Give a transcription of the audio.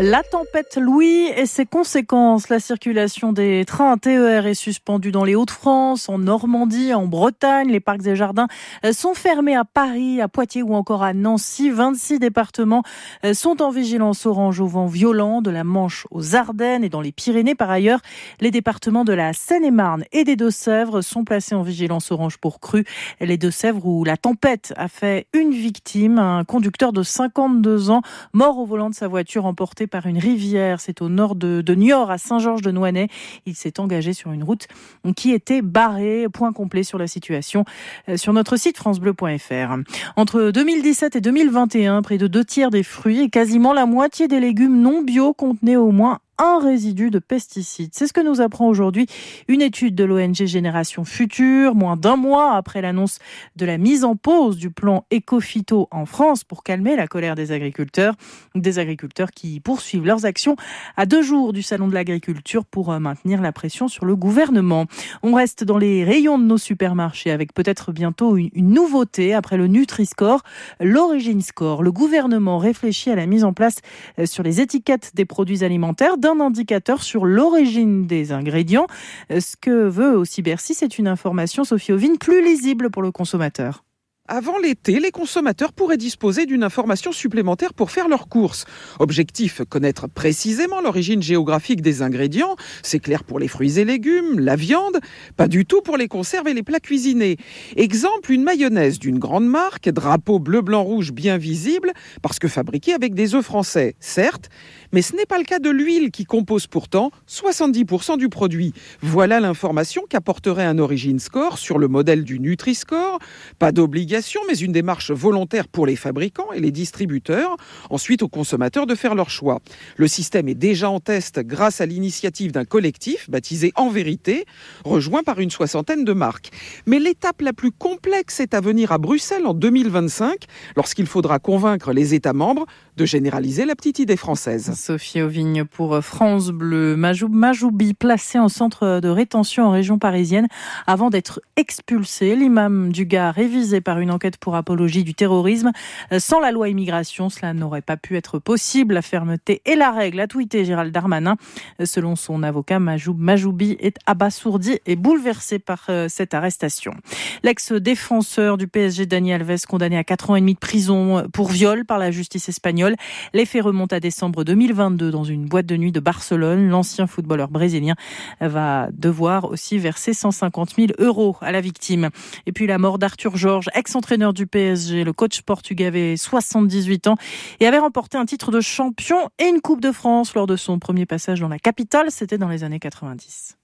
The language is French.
La tempête Louis et ses conséquences. La circulation des trains TER est suspendue dans les Hauts-de-France, en Normandie, en Bretagne. Les parcs et jardins sont fermés à Paris, à Poitiers ou encore à Nancy. 26 départements sont en vigilance orange au vent violent de la Manche aux Ardennes et dans les Pyrénées. Par ailleurs, les départements de la Seine-et-Marne et des Deux-Sèvres sont placés en vigilance orange pour crue. Les Deux-Sèvres où la tempête a fait une victime, un conducteur de 52 ans mort au volant de sa voiture emporté par une rivière. C'est au nord de, de Niort, à Saint-Georges-de-Nouanay. Il s'est engagé sur une route qui était barrée. Point complet sur la situation euh, sur notre site francebleu.fr. Entre 2017 et 2021, près de deux tiers des fruits et quasiment la moitié des légumes non bio contenaient au moins un résidu de pesticides. C'est ce que nous apprend aujourd'hui une étude de l'ONG Génération Future, moins d'un mois après l'annonce de la mise en pause du plan Ecofito en France pour calmer la colère des agriculteurs. Des agriculteurs qui poursuivent leurs actions à deux jours du Salon de l'agriculture pour euh, maintenir la pression sur le gouvernement. On reste dans les rayons de nos supermarchés avec peut-être bientôt une, nouveauté après le Nutri-Score, l'Origine Score. Le gouvernement réfléchit à la mise en place euh, sur les étiquettes des produits alimentaires un indicateur sur l'origine des ingrédients. Ce que veut aussi Bercy, c'est une information, Sophie Ovine, plus lisible pour le consommateur. Avant l'été, les consommateurs pourraient disposer d'une information supplémentaire pour faire leurs courses. Objectif, connaître précisément l'origine géographique des ingrédients. C'est clair pour les fruits et légumes, la viande, pas du tout pour les conserves et les plats cuisinés. Exemple, une mayonnaise d'une grande marque, drapeau bleu, blanc, rouge bien visible, parce que fabriquée avec des œufs français, certes, mais ce n'est pas le cas de l'huile qui compose pourtant 70% du produit. Voilà l'information qu'apporterait un Origin Score sur le modèle du Nutri-Score. Pas d'obligation mais une démarche volontaire pour les fabricants et les distributeurs, ensuite aux consommateurs de faire leur choix. Le système est déjà en test grâce à l'initiative d'un collectif baptisé En Vérité, rejoint par une soixantaine de marques. Mais l'étape la plus complexe est à venir à Bruxelles en 2025, lorsqu'il faudra convaincre les États membres de généraliser la petite idée française. Sophie Auvigne pour France Bleu. Majoubi placé en centre de rétention en région parisienne avant d'être expulsé. L'imam du Gard est par une enquête pour apologie du terrorisme. Sans la loi immigration, cela n'aurait pas pu être possible. La fermeté est la règle, a tweeté Gérald Darmanin. Selon son avocat, Majoub, Majoubi est abasourdi et bouleversé par euh, cette arrestation. L'ex-défenseur du PSG, Daniel Alves, condamné à 4 ans et demi de prison pour viol par la justice espagnole. Les faits remontent à décembre 2022 dans une boîte de nuit de Barcelone. L'ancien footballeur brésilien va devoir aussi verser 150 000 euros à la victime. Et puis la mort d'Arthur Georges, ex-entraîneur du PSG. Le coach portugais avait 78 ans et avait remporté un titre de champion et une Coupe de France lors de son premier passage dans la capitale. C'était dans les années 90.